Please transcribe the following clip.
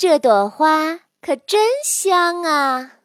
这朵花可真香啊。